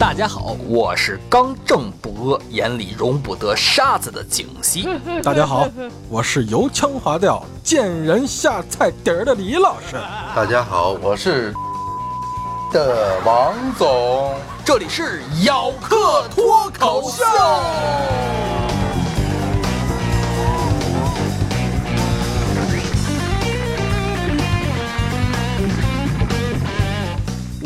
大家好，我是刚正不阿、眼里容不得沙子的景熙。大家好，我是油腔滑调、见人下菜碟儿的李老师。大家好，我是的王总。这里是咬客脱口秀。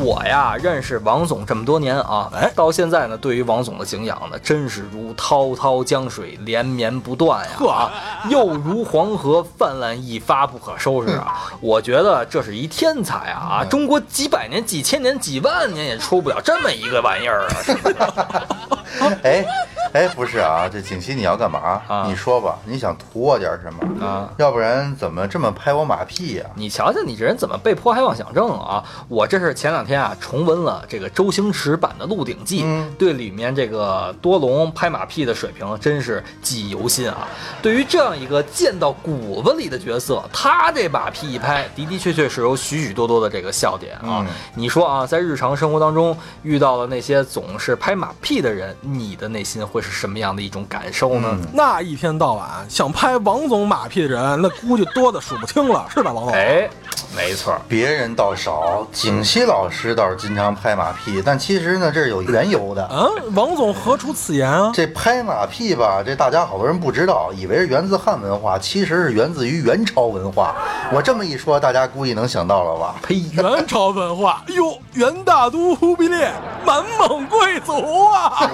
我呀，认识王总这么多年啊，哎到现在呢，对于王总的敬仰呢，真是如滔滔江水连绵不断呀，呵啊，又如黄河泛滥一发不可收拾啊！我觉得这是一天才啊！啊，中国几百年、几千年、几万年也出不了这么一个玩意儿啊！是不是？哎，哎，不是啊，这景熙你要干嘛？啊你说吧，你想图我点什么？啊要不然怎么这么拍我马屁呀、你瞧瞧你这人怎么被迫害妄想症啊！我这是前两天啊重温了这个周星驰版的《鹿鼎记》，嗯对里面这个多隆拍马屁的水平真是记忆犹新啊！对于这样一个见到骨子里的角色，他这马屁一拍，的的确确是有许许多多的这个笑点啊！嗯你说啊，在日常生活当中遇到了那些总是拍马屁的人，你的内心会是什么样的一种感受呢？嗯那一天到晚想拍王总马屁的人，那估计多的数不清了，是吧，王总？哎，没错。别人倒少，景熙老师倒是经常拍马屁，但其实呢，这是有缘由的。嗯，王总何出此言啊？这拍马屁吧，这大家好多人不知道，以为是源自汉文化，其实是源自于元朝文化。我这么一说，大家估计能想到了吧？呸！元朝文化，哎呦，元大都忽必烈，满蒙贵族啊！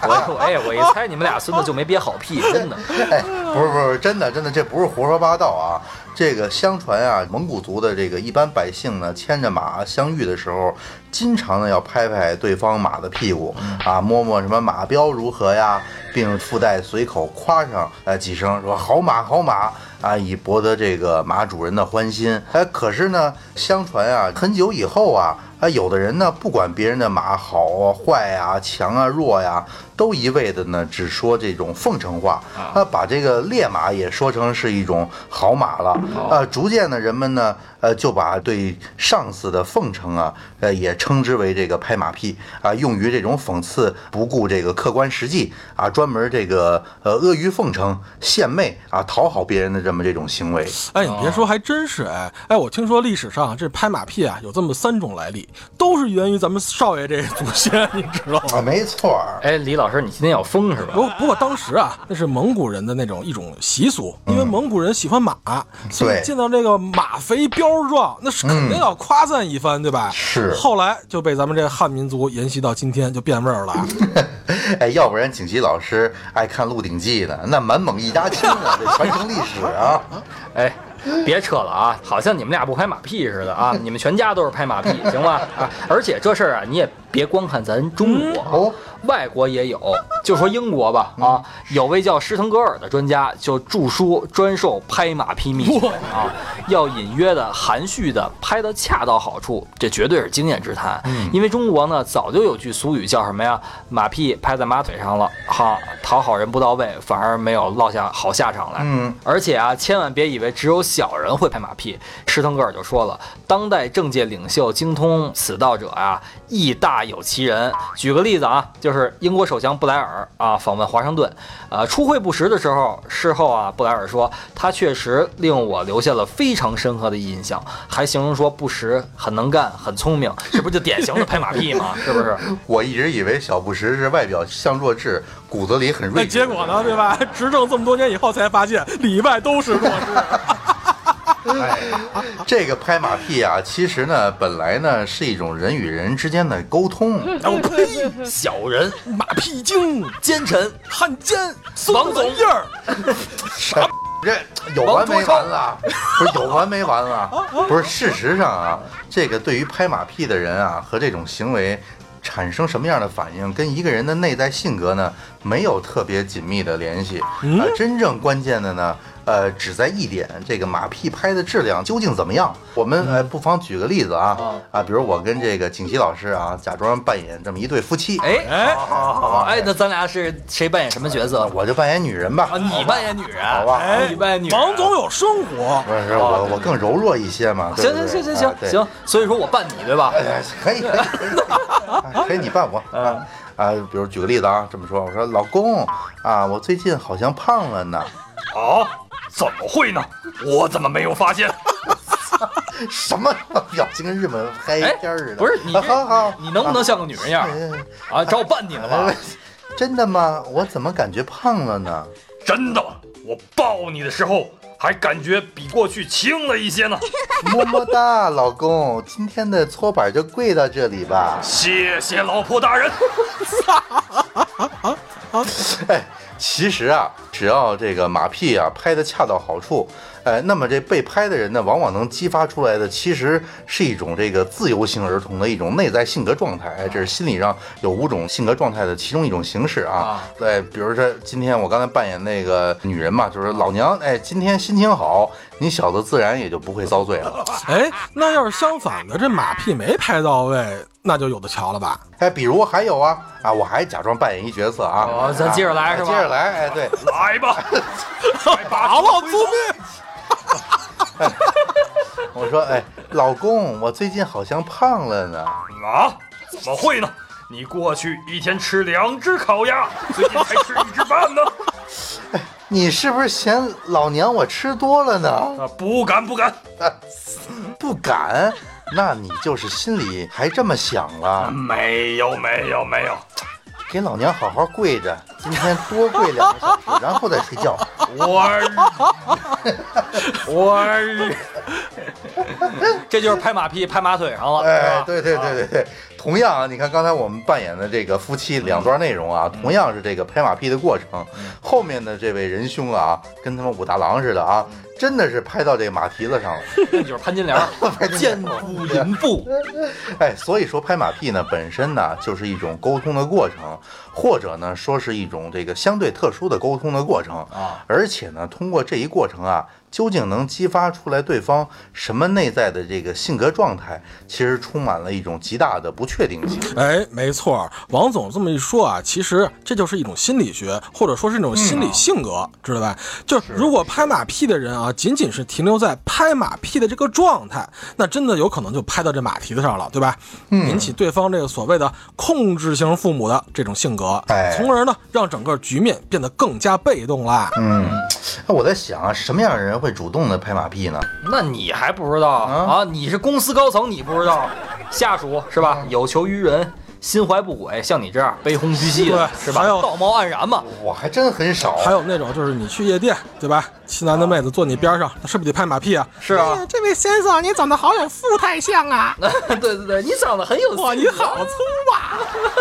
嘿，我我哎，我一猜你们俩孙子就没憋好屁，真的。哎，不是不是，真的真的，这不是胡说八道啊！这个相传啊，蒙古族的这个一般百姓呢，牵着马相遇的时候，经常呢要拍拍对方马的屁股啊，摸摸什么马膘如何呀，并附带随口夸上呃几声，说好马好马啊，以博得这个马主人的欢心。哎，可是呢，相传啊，很久以后啊。啊，有的人呢，不管别人的马好啊、坏啊、强啊、弱呀、都一味的呢，只说这种奉承话，啊，把这个烈马也说成是一种好马了，啊，逐渐呢，人们呢，呃，就把对上司的奉承啊，呃，也称之为这个拍马屁啊，用于这种讽刺不顾这个客观实际啊，专门这个呃阿谀奉承、献媚啊，讨好别人的这么这种行为。哎，你别说，还真是哎。哎，我听说历史上这拍马屁啊有这么三种来历，都是源于咱们少爷这祖先，你知道吗？啊，没错儿，哎，李老师，你今天要疯是吧？不不过当时啊，那是蒙古人的那种一种习俗，因为蒙古人喜欢马，所以见到这个马肥膘壮，那是肯定要夸赞一番，对吧？是后来就被咱们这汉民族沿袭到今天，就变味儿了。哎，要不然景琦老师爱看《鹿鼎记》的，那满蒙一家亲啊，这传承历史啊。哎，别扯了啊，好像你们俩不拍马屁似的啊，你们全家都是拍马屁，行吗？啊，而且这事儿啊，你也别光看咱中国，哦外国也有，就说英国吧，啊，有位叫施滕格尔的专家就著书专授拍马屁秘诀啊，要隐约的、含蓄的拍得恰到好处，这绝对是经验之谈。因为中国呢早就有句俗语叫什么呀？马屁拍在马腿上了，哈，讨好人不到位，反而没有落下好下场来。嗯，而且啊，千万别以为只有小人会拍马屁。施滕格尔就说了，当代政界领袖精通此道者啊，亦大有其人。举个例子啊，就是英国首相布莱尔啊访问华盛顿，呃，初会不识的时候，事后啊，布莱尔说他确实令我留下了非常深刻的印象，还形容说布什很能干、很聪明，这不就典型的拍马屁吗？是不是？我一直以为小布什是外表像弱智，骨子里很那睿智。结果呢，对吧？执政这么多年以后才发现，里外都是弱智。这个拍马屁啊，其实呢，本来呢是一种人与人之间的沟通。我 呸！小人、马屁精、奸臣、汉奸、王总印儿，啥？这有完没完了？不是有完没完了？不是，事实上啊，这个对于拍马屁的人啊和这种行为。产生什么样的反应，跟一个人的内在性格呢没有特别紧密的联系。嗯呃，真正关键的呢，呃，只在一点，这个马屁拍的质量究竟怎么样？我们呃不妨举个例子啊嗯啊，比如我跟这个景琦老师啊，假装扮演这么一对夫妻，哎，哎，好好好，哎，那咱俩是谁扮演什么角色？我就扮演女人吧啊，。你扮演女人，好吧哎你扮演女人。王总有生活，不是我，我更柔弱一些嘛。对行行行行行，啊行，所以说我扮你对吧？哎，可以可以可以，啊可以 你扮我啊啊！比如举个例子啊，这么说，我说老公啊，我最近好像胖了呢。啊？怎么会呢？我怎么没有发现？什么表情跟日本嗨哎片儿似的？不是你，好好，你能不能像个女人样哎啊？找我扮你了？真的吗？我怎么感觉胖了呢？真的，我抱你的时候还感觉比过去轻了一些呢。么么哒，老公，今天的搓板就跪到这里吧。谢谢老婆大人。哎，其实啊，只要这个马屁啊拍得恰到好处，哎，那么这被拍的人呢，往往能激发出来的，其实是一种这个自由型儿童的一种内在性格状态。哎，这是心理上有五种性格状态的其中一种形式啊啊。对，比如说今天我刚才扮演那个女人嘛，就是老娘，哎，今天心情好，你小子自然也就不会遭罪了。哎，那要是相反的，这马屁没拍到位，那就有的瞧了吧？哎，比如还有啊啊，我还假装扮演一角色啊。哦咱接着来啊是吧接着来，哎，对。来吧，打了祖命！我说，哎，老公，我最近好像胖了呢。啊？怎么会呢？你过去一天吃两只烤鸭，最近才吃一只半呢？你是不是嫌老娘我吃多了呢？啊，不敢不敢，不敢，那你就是心里还这么想了。没有没有没有，给老娘好好跪着，今天多跪两个小时，然后再睡觉。我我 这就是拍马屁拍马腿上了，是哎，对对对对对，同样啊，你看刚才我们扮演的这个夫妻两段内容啊，同样是这个拍马屁的过程。后面的这位仁兄啊，跟他们武大郎似的啊，真的是拍到这个马蹄子上了。那就是潘金莲，剑不临步。哎，所以说拍马屁呢，本身呢就是一种沟通的过程，或者呢说是一种这个相对特殊的沟通的过程啊。而且呢，通过这一过程啊，究竟能激发出来对方什么内在的这个性格状态，其实充满了一种极大的不确定性。哎，没错儿，王总这么一说啊，其实这就是一种心理学，或者说是一种心理性格，知道吧？就是如果拍马屁的人啊，仅仅是停留在拍马屁的这个状态，那真的有可能就拍到这马蹄子上了，对吧？引起对方这个所谓的控制型父母的这种性格，哎从而呢让整个局面变得更加被动啦。嗯，那我在想啊，什么样的人会主动的拍马屁呢？那你还不知道啊？你是公司高层，你不知道，下属是吧？有求于人，心怀不轨，像你这样悲鸿居兮的，是吧还有？道貌岸然嘛。我还真很少。还有那种就是你去夜店，对吧？西南的妹子坐你边上，那是不是得拍马屁啊？是啊，哎这位先生，你长得好有富态相啊！对对对，你长得很有哇，你好粗啊！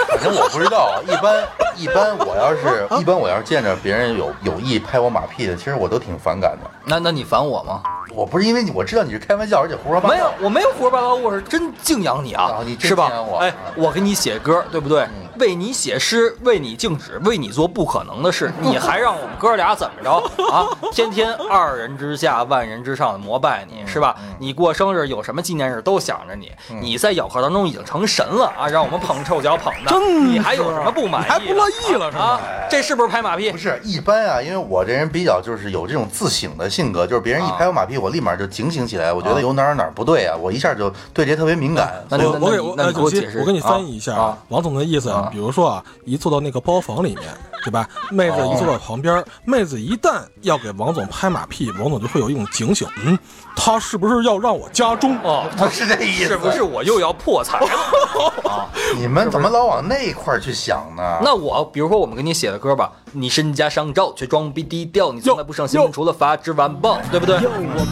反正我不知道，一般一般我要是一般我要是见着别人有有意拍我马屁的，其实我都挺反感的。那那你烦我吗？我不是因为你我知道你是开玩笑，而且胡说八道。没有，我没有胡说八道，我是真敬仰你啊啊你，是吧敬仰我？哎啊，我给你写歌，对不对？嗯为你写诗，为你静止，为你做不可能的事，你还让我们哥俩怎么着啊？天天二人之下，万人之上的膜拜你，是吧？你过生日有什么纪念日都想着你，你在咬合当中已经成神了啊！让我们捧臭脚捧的，真你还有什么不满意的？你还不乐意了是吧啊？这是不是拍马屁不？是一般啊，因为我这人比较就是有这种自省的性格，就是别人一拍我马屁，我立马就警醒起来，我觉得有哪儿哪儿不对啊，我一下就对这特别敏感。那就我我给我那你那呃九七，你我解释我给你翻译一下啊王总的意思啊比如说啊，一坐到那个包房里面，对吧？妹子一坐到旁边，妹子一旦要给王总拍马屁，王总就会有一种警醒，嗯，他是不是要让我家中？哦，他是这意思，是不是我又要破财了 啊？你们怎么老往那一块儿去想呢？那我比如说我们给你写的歌吧，你身家上照却装逼低调，你从来不上新闻，除了发制晚报，对不对？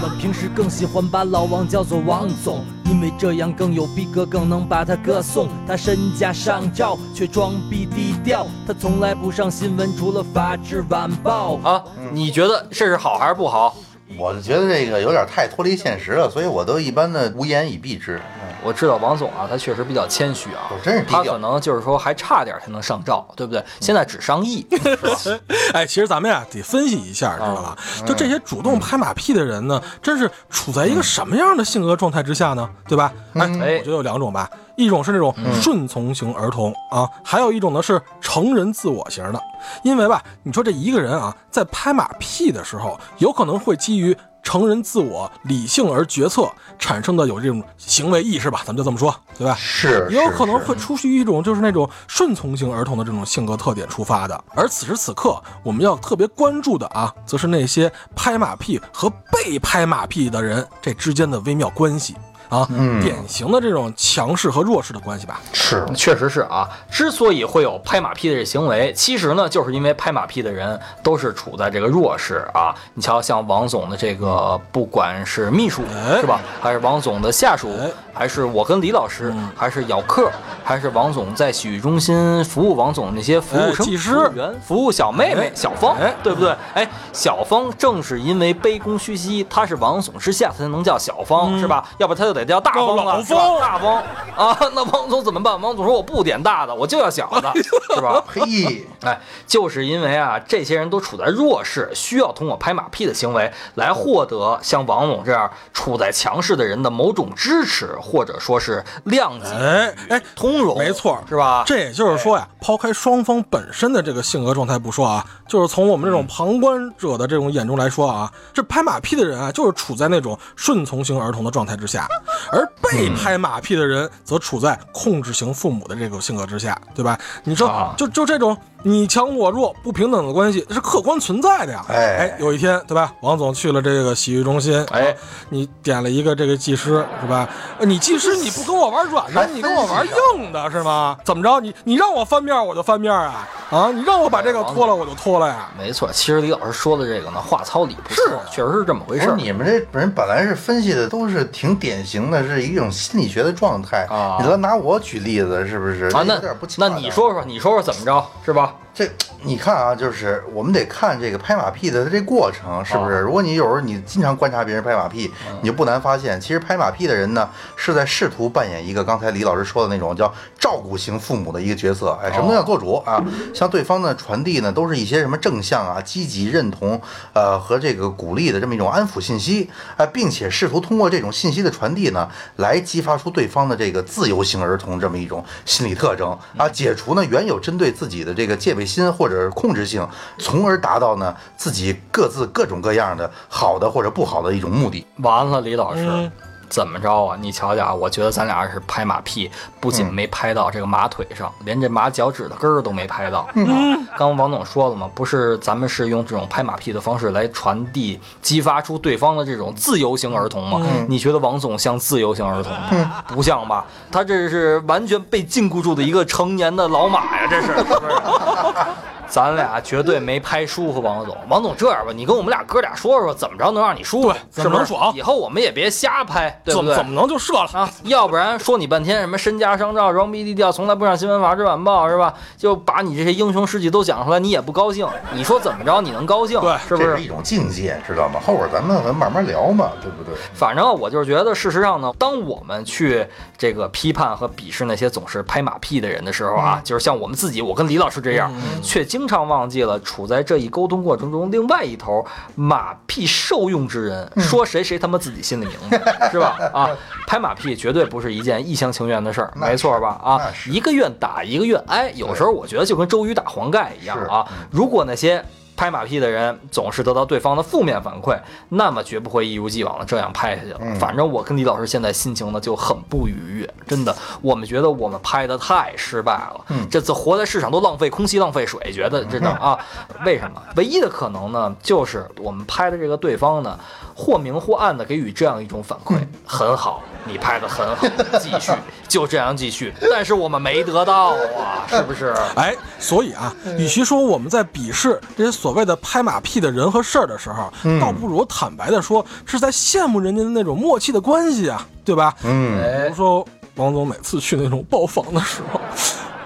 我平时更喜欢把老王叫做王总，因为这样更有逼格，更能把他歌颂。他身价上照，却装逼低调，他从来不上新闻，除了法制晚报。啊，你觉得这是好还是不好？我就觉得这个有点太脱离现实了，所以我都一般的无言以蔽之。我知道王总啊，他确实比较谦虚啊我，真是低调他可能就是说还差点才能上照，对不对？现在只上亿，是吧？哎，其实咱们呀得分析一下，知道吧？就这些主动拍马屁的人呢，真是处在一个什么样的性格状态之下呢？对吧？哎，哎我觉得有两种吧，一种是那种顺从型儿童啊，还有一种呢是成人自我型的。因为吧，你说这一个人啊，在拍马屁的时候，有可能会基于成人自我理性而决策产生的有这种行为意识吧，咱们就这么说，对吧？是，也有可能会出于一种就是那种顺从型儿童的这种性格特点出发的。而此时此刻，我们要特别关注的啊，则是那些拍马屁和被拍马屁的人这之间的微妙关系啊，嗯典型的这种强势和弱势的关系吧。是确实是啊，之所以会有拍马屁的这行为，其实呢，就是因为拍马屁的人都是处在这个弱势啊。你瞧，像王总的这个，不管是秘书哎是吧，还是王总的下属哎，还是我跟李老师，还是姚客，还是王总在洗浴中心服务王总那些服务生、哎技师服务员、服务小妹妹哎小芳哎，对不对？哎，小芳正是因为卑躬屈膝，她是王总之下才能叫小芳，是吧？要不她就得叫大叫方啊，老是吧大风啊，那王总怎么办？王总说我不点大的，我就要小的，是吧？呸，哎，就是因为啊，这些人都处在弱势，需要通过拍马屁的行为来获得像王总这样处在强势的人的某种支持，或者说是谅解、哎哎，通融，没错是吧？这也就是说呀，抛开双方本身的这个性格状态不说啊，就是从我们这种旁观者的这种眼中来说啊，这拍马屁的人啊，就是处在那种顺从型儿童的状态之下，而被拍马屁的人则处在控制型父母的这个性格之下，对吧？你说啊，就就这种你强我弱不平等的关系，这是客观存在的呀。哎哎，有一天，对吧？王总去了这个洗浴中心，哎啊，你点了一个这个技师，是吧？呃你技师你不跟我玩软的，还你跟我玩硬的是吗？怎么着？你你让我翻面我就翻面啊啊！你让我把这个脱了我就脱了呀。没错，其实李老师说的这个呢，话糙理不糙，确实是这么回不是事。你们这人本来是分析的都是挺典型的，是一种心理学的状态啊你老拿我举例子，是不是？啊，那有点不那你说说，你说说怎么着，是吧？ 가. 这你看啊，就是我们得看这个拍马屁的这过程，是不是？啊如果你有时候你经常观察别人拍马屁，嗯你就不难发现，其实拍马屁的人呢，是在试图扮演一个刚才李老师说的那种叫照顾型父母的一个角色。哎，什么都要做主啊，向对方呢传递呢都是一些什么正向啊、积极认同，呃和这个鼓励的这么一种安抚信息，啊，并且试图通过这种信息的传递呢，来激发出对方的这个自由型儿童这么一种心理特征。啊，解除呢原有针对自己的这个戒备心或者是控制性，从而达到呢自己各自各种各样的好的或者不好的一种目的。完了，李老师。嗯怎么着啊？你瞧瞧啊，我觉得咱俩是拍马屁，不仅没拍到这个马腿上，连这马脚趾的根儿都没拍到。嗯，刚王总说了嘛，不是咱们是用这种拍马屁的方式来传递、激发出对方的这种自由型儿童吗？你觉得王总像自由型儿童吗？不像吧？他这是完全被禁锢住的一个成年的老马呀，这是是不是？咱俩绝对没拍舒服王总。王总这样吧，你跟我们俩哥俩说说，怎么着能让你舒服怎么能爽以后我们也别瞎拍，对不对？怎么怎么能就射了？啊，要不然说你半天什么身家商照、装逼低调，从来不上新闻法制晚报是吧？就把你这些英雄事迹都讲出来，你也不高兴。你说怎么着你能高兴？对是不是这是一？种境界，知道吗？后边咱们咱慢慢聊嘛，对不对？反正我就是觉得，事实上呢，当我们去这个批判和鄙视那些总是拍马屁的人的时候啊，就是像我们自己，我跟李老师这样，却经常忘记了处在这一沟通过程中，另外一头马屁受用之人，说谁谁他妈自己心里明白，是吧？啊，拍马屁绝对不是一件一厢情愿的事儿，没错吧？啊一个愿打一个愿挨，有时候我觉得就跟周瑜打黄盖一样啊。如果那些拍马屁的人总是得到对方的负面反馈，那么绝不会一如既往的这样拍下去了。嗯反正我跟李老师现在心情呢就很不愉悦，真的，我们觉得我们拍的太失败了，嗯这次活在市场都浪费空气、浪费水，觉得真的啊，为什么？唯一的可能呢，就是我们拍的这个对方呢，或明或暗的给予这样一种反馈，很好，你拍的很好，继续，就这样继续。但是我们没得到啊，是不是？哎，所以啊，与其说我们在鄙视这些所谓的拍马屁的人和事儿的时候，倒不如坦白的说是在羡慕人家的那种默契的关系啊，对吧？嗯，哎比如说王总每次去那种爆房的时候，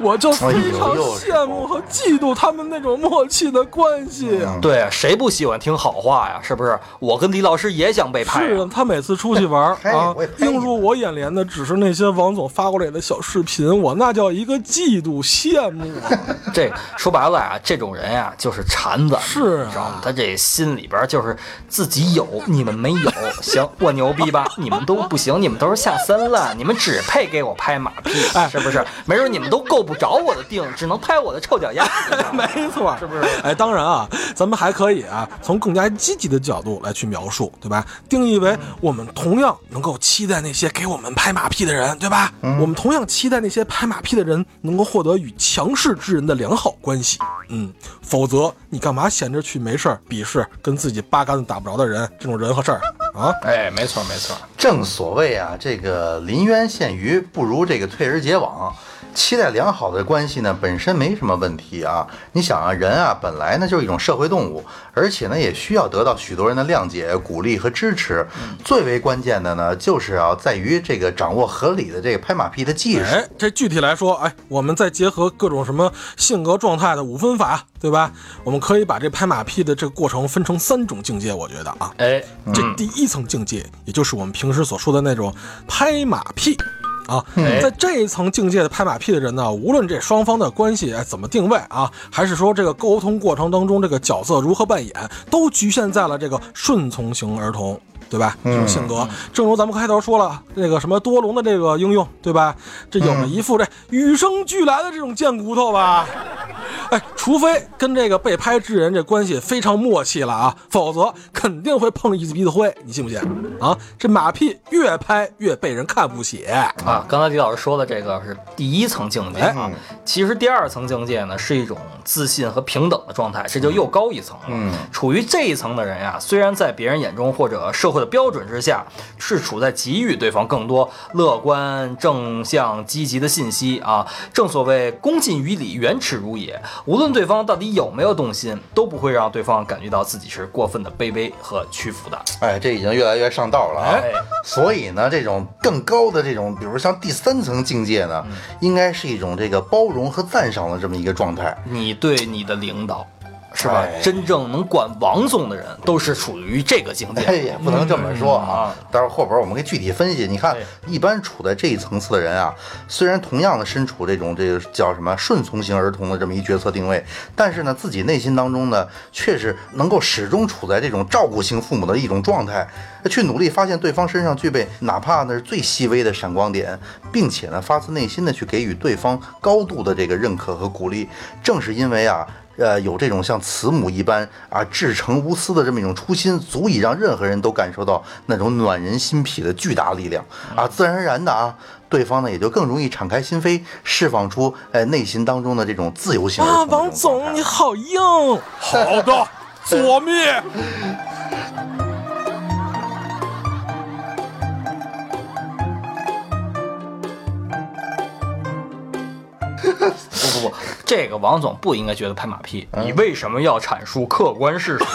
我就非常羡慕和嫉妒他们那种默契的关系啊。对啊，谁不喜欢听好话呀？是不是？我跟李老师也想被拍是他每次出去玩 啊映入我眼帘的只是那些王总发过来的小视频，我那叫一个嫉妒羡慕啊！这说白了啊，这种人呀就是馋子，是啊知道吗？他这心里边就是自己有，你们没有。行，我牛逼吧？你们都不行，你们都是下三滥，你们只配给我拍马屁，哎是不是？没准你们都够不着我的腚，只能拍我的臭脚丫。没错，是不是？哎，当然啊，咱们还可以啊，从更加积极的角度来去描述，对吧？定义为我们同样能够期待那些给我们拍马屁的人，对吧？我们同样期待那些拍马屁的人能够获得与强势之人的良好关系。嗯，否则你干嘛闲着去没事儿鄙视跟自己八竿子打不着的人这种人和事儿啊？哎，没错没错。正所谓啊，这个临渊羡鱼不如这个退而结网。期待良好的关系呢，本身没什么问题啊。你想啊，人啊本来呢就是一种社会动物，而且呢也需要得到许多人的谅解、鼓励和支持。最为关键的呢，就是要在于这个掌握合理的这个拍马屁的技术。哎，这具体来说，哎，我们再结合各种什么性格状态的五分法，对吧？我们可以把这拍马屁的这个过程分成三种境界，我觉得啊，哎，这第一层境界，也就是我们平时所说的那种拍马屁。啊，在这一层境界的拍马屁的人呢，无论这双方的关系怎么定位啊，还是说这个沟通过程当中这个角色如何扮演，都局限在了这个顺从型儿童。对吧？这种性格，正如咱们开头说了，那个什么多龙的这个应用，对吧？这有着一副这与生俱来的这种贱骨头吧？哎，除非跟这个被拍之人这关系非常默契了啊，否则肯定会碰一鼻子灰，你信不信？啊，这马屁越拍越被人看不起。啊，刚才李老师说的这个是第一层境界啊，其实第二层境界呢是一种自信和平等的状态，这就又高一层了。嗯，处于这一层的人呀，虽然在别人眼中或者社会的标准之下，是处在给予对方更多乐观、正向、积极的信息啊。正所谓恭敬于礼，远耻如也。无论对方到底有没有动心，都不会让对方感觉到自己是过分的卑微和屈服的。哎，这已经越来越上道了啊！哎所以呢，这种更高的这种，比如像第三层境界呢，应该是一种这个包容和赞赏的这么一个状态。你对你的领导，是吧？哎真正能管王总的人，都是处于这个境界。哎，也不能这么说嗯啊。待会儿后边我们可以具体分析。你看哎，一般处在这一层次的人啊，虽然同样的身处这种这个叫什么顺从型儿童的这么一角色定位，但是呢，自己内心当中呢，却是能够始终处在这种照顾型父母的一种状态，去努力发现对方身上具备哪怕那是最细微的闪光点，并且呢，发自内心的去给予对方高度的这个认可和鼓励。正是因为啊。呃，有这种像慈母一般啊至诚无私的这么一种初心，足以让任何人都感受到那种暖人心脾的巨大力量啊！自然而然的啊，对方呢也就更容易敞开心扉，释放出呃内心当中的这种自由性啊，王总你好硬。好的，左灭。不不不，这个王总不应该觉得拍马屁。你为什么要阐述客观事实？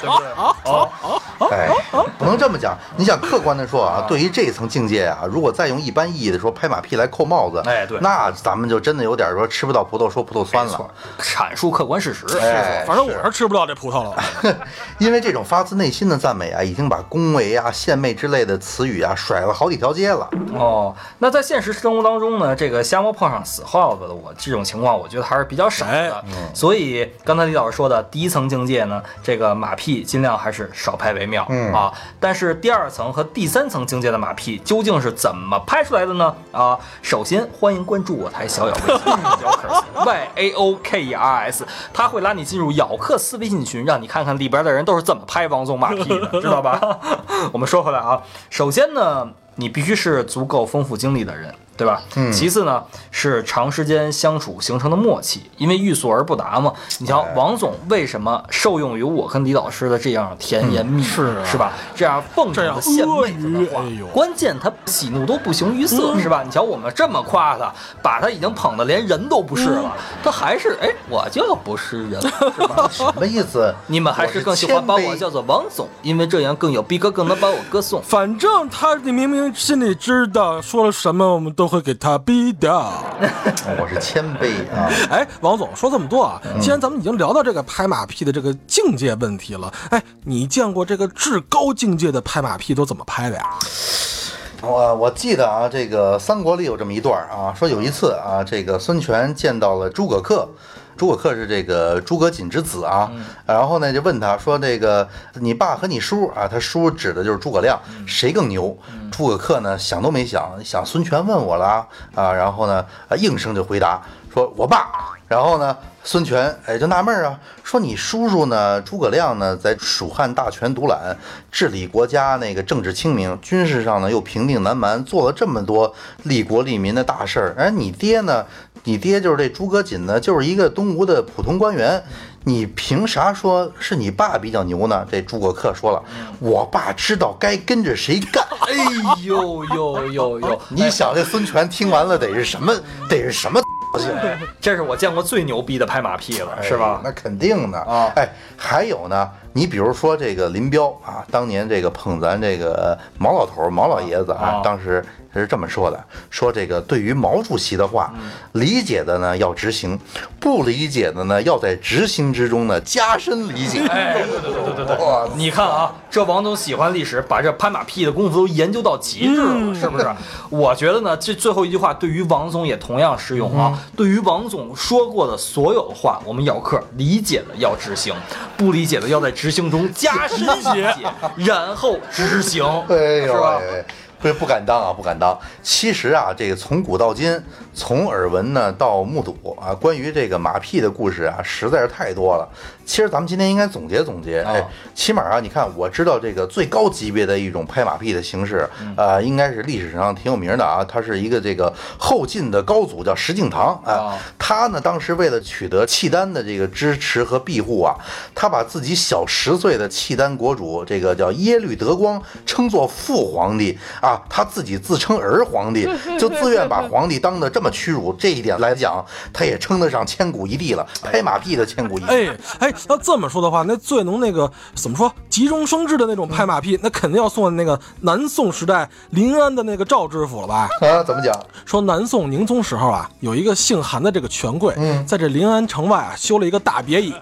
对不对？哦，哎，不能这么讲。你想客观的说啊，对于这一层境界啊，如果再用一般意义的说拍马屁来扣帽子，哎对那咱们就真的有点说吃不到葡萄说葡萄酸了。，阐述客观事实。哎反正我是吃不到这葡萄了。因为这种发自内心的赞美啊，已经把恭维啊、献媚之类的词语啊甩了好几条街了。哦，那在现实生活当中呢，这个瞎猫碰上死耗子的我这种情况，我觉得还是比较少哎的。所以刚才李老师说的第一层境界呢，这个马屁尽量还是少拍为妙、嗯啊。但是第二层和第三层境界的马屁究竟是怎么拍出来的呢？啊，首先欢迎关注我台小咬微信咬克斯 Y A O K E R S，他会拉你进入咬克斯微信群，让你看看里边的人都是怎么拍王总马屁的，知道吧？我们说回来啊，首先呢，你必须是足够丰富经历的人。对吧？嗯其次呢，是长时间相处形成的默契，因为欲速而不达嘛。你瞧哎，王总为什么受用于我跟李老师的这样甜言蜜语，是啊是吧？这样奉承的献媚子的话哎呦，关键他喜怒都不形于色，是吧？你瞧我们这么夸他，把他已经捧得连人都不是了，他还是哎，我就不是人，是吧？什么意思？你们还是更喜欢把我叫做王总，因为这样更有逼格，更能把我歌颂。反正他，你明明心里知道说了什么，我们都都会给他毙掉。我是谦卑啊。哎，王总说这么多啊，既然咱们已经聊到这个拍马屁的这个境界问题了，哎，你见过这个至高境界的拍马屁都怎么拍的呀？我我记得啊，这个三国里有这么一段啊，说有一次啊，这个孙权见到了诸葛恪。诸葛恪是这个诸葛瑾之子啊，然后呢就问他说：“这个你爸和你叔啊，他叔指的就是诸葛亮，谁更牛？”诸葛恪呢想都没想，想孙权问我了啊啊，然后呢啊应声就回答说：“我爸。”然后呢，孙权哎就纳闷儿啊，说你叔叔呢，诸葛亮呢，在蜀汉大权独揽，治理国家那个政治清明，军事上呢又平定南蛮，做了这么多利国利民的大事儿。而你爹呢，你爹就是这诸葛瑾呢，就是一个东吴的普通官员，你凭啥说是你爸比较牛呢？这诸葛恪说了，我爸知道该跟着谁干。哎呦呦呦呦！你想这孙权听完了得是什么？得是什么？哎这是我见过最牛逼的拍马屁了，是吧？哎那肯定的啊哎，还有呢，你比如说这个林彪啊，当年这个捧咱这个毛老头儿毛老爷子啊啊，当时他是这么说的：说这个对于毛主席的话，理解的呢要执行，不理解的呢要在执行之中呢加深理解。哎，对对对对对对，哇你看啊，这王总喜欢历史，把这拍马屁的功夫都研究到极致了，是不是？我觉得呢，这最后一句话对于王总也同样适用啊。对于王总说过的所有话，我们咬客理解的要执行，不理解的要在执行中加深理解，然后执行，哎呦是吧？不敢当啊，不敢当。其实啊，这个从古到今，从耳闻呢到目睹啊，关于这个马屁的故事啊，实在是太多了。其实咱们今天应该总结总结，哎，起码啊，你看我知道这个最高级别的一种拍马屁的形式，呃，应该是历史上挺有名的啊。他是一个这个后晋的高祖，叫石敬瑭啊啊。他呢，当时为了取得契丹的这个支持和庇护啊，他把自己小十岁的契丹国主这个叫耶律德光称作父皇帝啊，他自己自称儿皇帝，就自愿把皇帝当得这么屈辱。这一点来讲，他也称得上千古一帝了，拍马屁的千古一帝。哎哎，要这么说的话，那最能那个怎么说急中生智的那种拍马屁，那肯定要送那个南宋时代临安的那个赵知府了吧？啊，怎么讲？说南宋宁宗时候啊，有一个姓韩的这个权贵，在这临安城外啊修了一个大别野，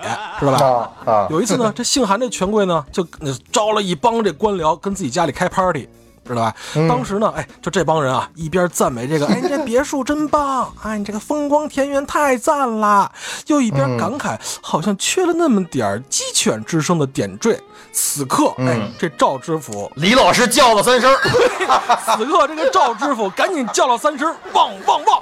知道吧？啊啊，有一次呢，这姓韩这权贵呢，就呃招了一帮这官僚跟自己家里开 party。知道吧？当时呢，哎，就这帮人啊，一边赞美这个，哎，你这别墅真棒，哎，你这个风光田园太赞了，又一边感慨，好像缺了那么点儿鸡犬之声的点缀。此刻，哎，这赵知府李老师叫了三声，此刻，这个赵知府赶紧叫了三声“汪汪汪”，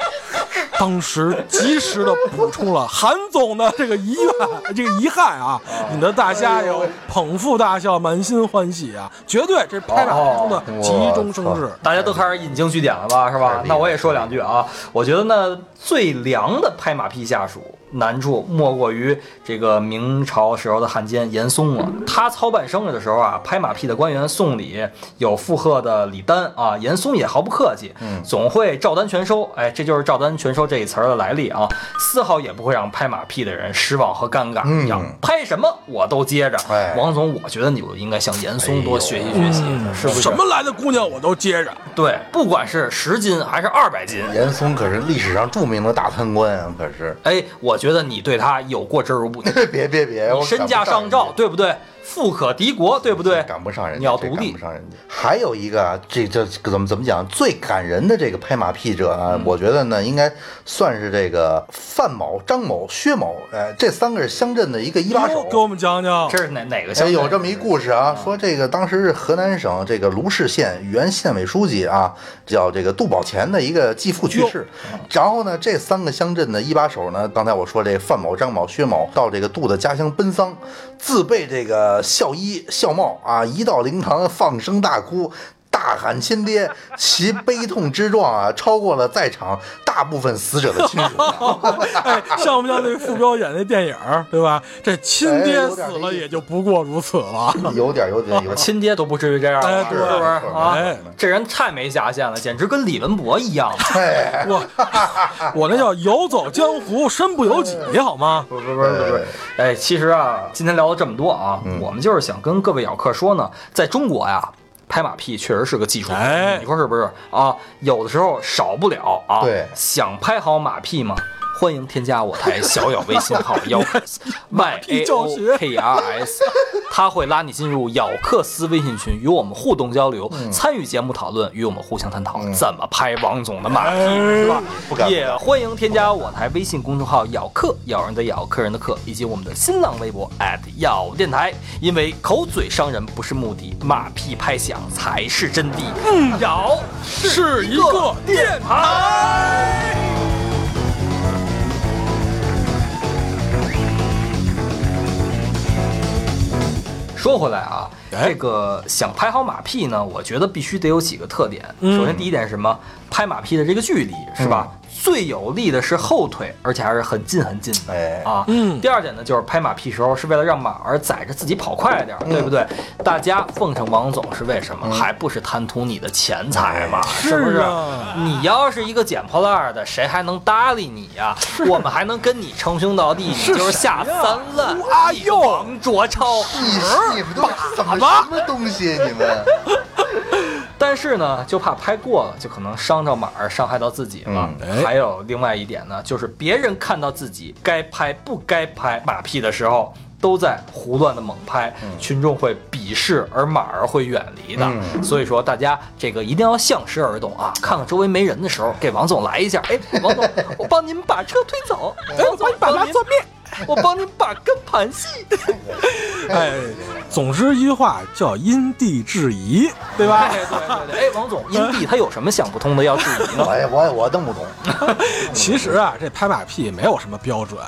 当时及时的补充了韩总的这个遗愿，这个遗憾啊，引得大家有捧腹大笑、满心欢喜啊！绝对这拍马屁中的急中生智。大家都开始引经据典了吧，是吧？那我也说两句啊。我觉得呢，最凉的拍马屁下属难处莫过于这个明朝时候的汉奸严嵩了。他操办生日的时候啊，拍马屁的官员送礼有附和的礼单啊，严嵩也毫不客气，总会照单全收。哎，这就是照单全收这一词儿的来历啊，丝毫也不会让拍马屁的人失望和尴尬一样。拍什么我都接着。哎王总，我觉得你就应该向严嵩多学习学习，是不是？什么来的姑娘我都接着。对，不管是十斤还是二百斤，严嵩可是历史上著名的大贪官啊，可是。哎，我觉得你对他有过之而无不及，别别别，我身价上照，对不对？富可敌国，对不对？赶不上人家，你要独立赶不。上人家。还有一个啊，这这怎么怎么讲？最感人的这个拍马屁者啊，我觉得呢，应该算是这个范某、张某、薛某，哎，这三个是乡镇的一个一把手。给我们讲讲这。是哪哪个哎，乡镇？有这么一故事啊，说这个当时是河南省这个卢氏县原县委书记啊，叫这个杜宝乾的一个继父去世，然后呢，这三个乡镇的一把手呢，刚才我说这范某、张某、薛某到这个杜的家乡奔丧，自备这个孝衣孝帽啊，一到灵堂放声大哭。大喊亲爹，其悲痛之状啊，超过了在场大部分死者的亲属。哎，像不像那傅彪演那电影儿，对吧？这亲爹死了也就不过如此了。有点，有点，有点。亲爹都不至于这样了，哎对是不是啊哎？这人太没下限了，简直跟李文博一样。哎，我我那叫游走江湖，身不由己，好吗？不不不不不是，哎，其实啊，今天聊了这么多啊，我们就是想跟各位咬客说呢，在中国呀。拍马屁确实是个技术活，哎你说是不是啊？有的时候少不了啊。对想拍好马屁吗？欢迎添加我台小咬微信号 咬 y 屁 a 教 o 学 k r s，他会拉你进入咬克斯微信群，与我们互动交流，参与节目讨论，与我们互相探讨怎么拍王总的马屁，是吧？不敢也欢迎添加我台微信公众号“咬客”，咬人的咬，客人的客，以及我们的新浪微博咬电台。因为口嘴伤人不是目的，马屁拍响才是真谛。嗯，咬是一个电台。说回来啊，哎这个想拍好马屁呢，我觉得必须得有几个特点。嗯首先，第一点是什么？拍马屁的这个距离是吧？最有力的是后腿，而且还是很近很近的。哎啊，嗯第二点呢，就是拍马屁时候是为了让马儿载着自己跑快点，对不对？大家奉承王总是为什么？还不是贪图你的钱财嘛？是不是？啊你要是一个捡破烂的，谁还能搭理你呀？我们还能跟你称兄道弟，你就是下三滥。阿佑王卓超。你你们都什么什么东西？你们但是呢，就怕拍过了，就可能伤着马儿，伤害到自己了。还有另外一点呢，就是别人看到自己该拍不该拍马屁的时候，都在胡乱的猛拍，群众会鄙视，而马儿会远离的。嗯所以说，大家这个一定要向时而动啊！看看周围没人的时候，给王总来一下。哎，王总，我帮您把车推走。哎，我帮你把拉做面。我帮你把根盘戏。哎，总之一句话叫因地制宜，对吧？哎，对对对。哎，王总，因地他有什么想不通的要质疑呢？我我我弄不懂。其实啊，这拍马屁没有什么标准，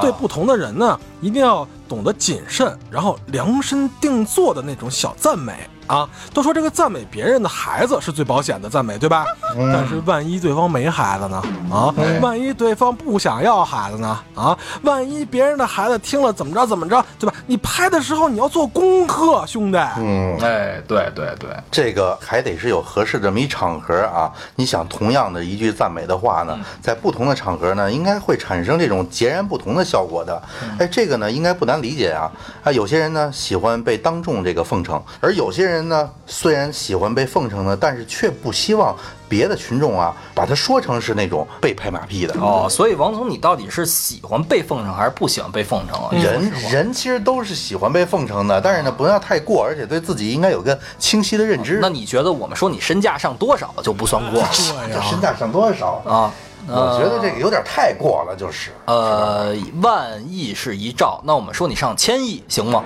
对不同的人呢，一定要懂得谨慎，然后量身定做的那种小赞美啊。都说这个赞美别人的孩子是最保险的赞美，对吧？但是万一对方没孩子呢？啊，万一对方不想要孩子呢？啊，万一别人的孩子听了怎么着怎么着，对吧？你拍的时候你要做功课，兄弟。嗯，哎，对对对，这个还得是有合适这么一场合啊。你想，同样的一句赞美的话呢，在不同的场合呢，应该会产生这种截然不同的效果的。哎，这个呢，应该不难理解啊。啊，有些人呢喜欢被当众这个奉承，而有些人呢虽然喜欢被奉承的，但是却不希望别的群众啊把他说成是那种被拍马屁的。哦，所以王总，你到底是喜欢被奉承还是不喜欢被奉承啊？人人其实都是喜欢被奉承的，但是呢，不要太过，而且对自己应该有个清晰的认知。那你觉得我们说你身价上多少就不算过对呀、这身价上多少？啊？我觉得这个有点太过了，就是。呃，万亿是一兆，那我们说你上千亿行吗？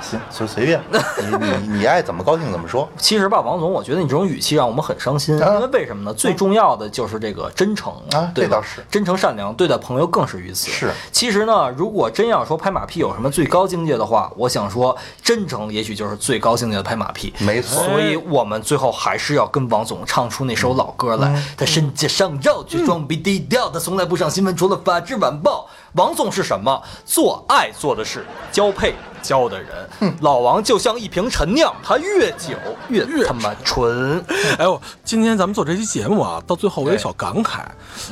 行，随随便，你你你爱怎么高兴怎么说。其实吧，王总，我觉得你这种语气让我们很伤心，啊因为为什么呢？最重要的就是这个真诚啊这倒是真诚善良，对待朋友更是如此。是，其实呢，如果真要说拍马屁有什么最高境界的话，我想说，真诚也许就是最高境界的拍马屁。没错所以我们最后还是要跟王总唱出那首老歌来。嗯他身价上绕去装逼低调，他从来不上新闻，除了《法制晚报》。王总是什么？做爱做的事，交配交的人。老王就像一瓶陈酿，他越久越他妈纯。哎呦，今天咱们做这期节目啊，到最后我有一小感慨，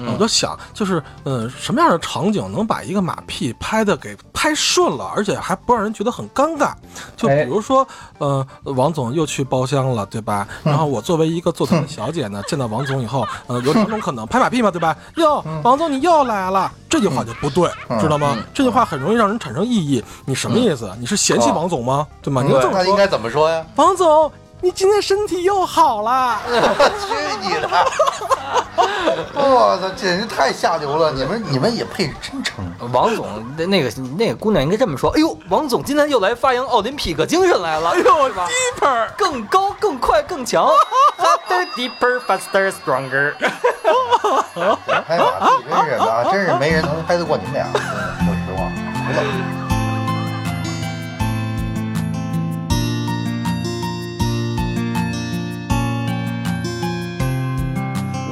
我就想，就是呃，什么样的场景能把一个马屁拍的给拍顺了，而且还不让人觉得很尴尬？就比如说，呃，王总又去包厢了，对吧？然后我作为一个座谈的小姐呢，见到王总以后，呃，有两种可能，拍马屁嘛，对吧？哟，王总你又来了，这句话就不对，知道吗？这句话很容易让人产生异议。你什么意思？你是嫌弃王总吗？对吗？你就这么说，应该怎么说呀？王总，你今天身体又好了。去你的！我操，简直太下流了！你们你们也配真诚？王总，那那个那个姑娘应该这么说：哎呦，王总今天又来发扬奥林匹克精神来了，哎呦，是吧？deeper，更高、更快、更强，harder, deeper, faster, stronger。拍马屁真是啊，真是没人能拍得过你们俩。说实话，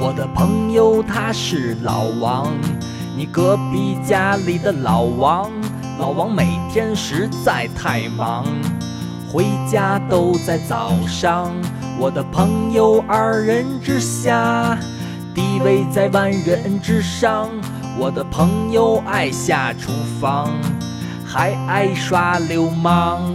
我的朋友他是老王，你隔壁家里的老王。老王每天实在太忙，回家都在早上。我的朋友二人之下，地位在万人之上。我的朋友爱下厨房，还爱耍流氓。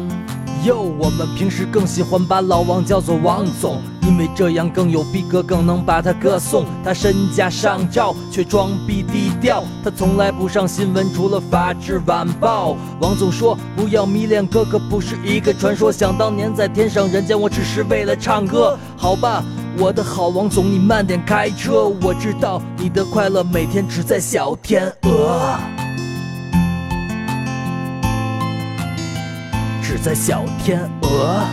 哟，我们平时更喜欢把老王叫做王总，因为这样更有逼格，更能把他歌颂。他身价上照，却装逼低调。他从来不上新闻，除了《法制晚报》。王总说：“不要迷恋哥哥，不是一个传说。想当年在天上人间，我只是为了唱歌。”好吧，我的好王总，你慢点开车。我知道你的快乐每天只在小天鹅。在小天鹅。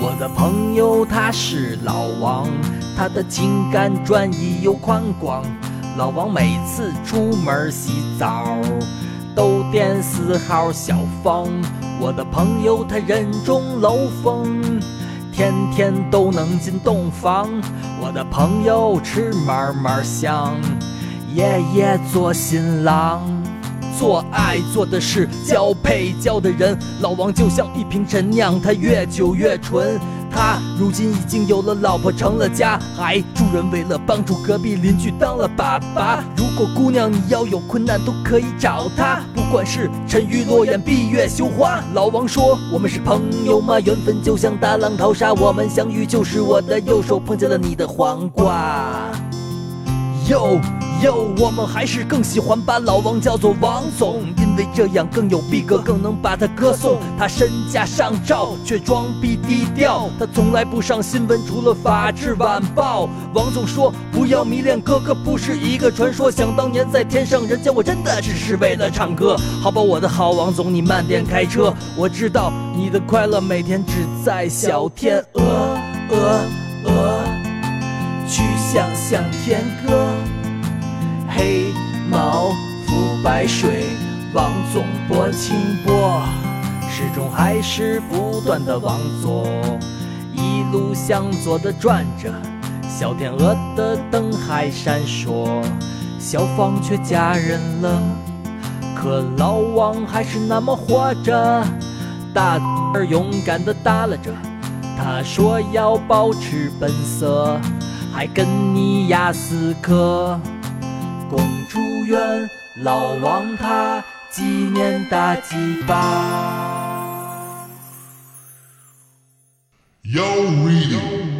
我的朋友他是老王，他的情感转移又宽广。老王每次出门洗澡都点四号小方。我的朋友他人中楼风，天天都能进洞房。我的朋友吃嘛嘛香。夜夜做新郎，做爱做的事交配交的人。老王就像一瓶陈酿，他越久越纯。他如今已经有了老婆，成了家，还助人为乐，帮助隔壁邻居当了爸爸。如果姑娘你要有困难，都可以找他。不管是沉鱼落雁、闭月羞花，老王说我们是朋友嘛，缘分就像大浪淘沙，我们相遇就是我的右手碰见了你的黄瓜。哟哟，我们还是更喜欢把老王叫做王总，因为这样更有逼格，更能把他歌颂。他身价上照，却装逼低调。他从来不上新闻，除了《法制晚报》。王总说：“不要迷恋哥哥，不是一个传说。想当年在天上人间，我真的只是为了唱歌。”好吧，我的好王总，你慢点开车。我知道你的快乐每天只在小天鹅，鹅鹅。去想想天歌，黑毛浮白水，王总拨清波，始终还是不断的往左，一路向左的转着，小天鹅的灯还闪烁，小芳却嫁人了，可老王还是那么活着，大儿勇敢的耷拉着，他说要保持本色。还跟你雅斯克，共祝愿老王他鸡年大吉吧。Yo Radio。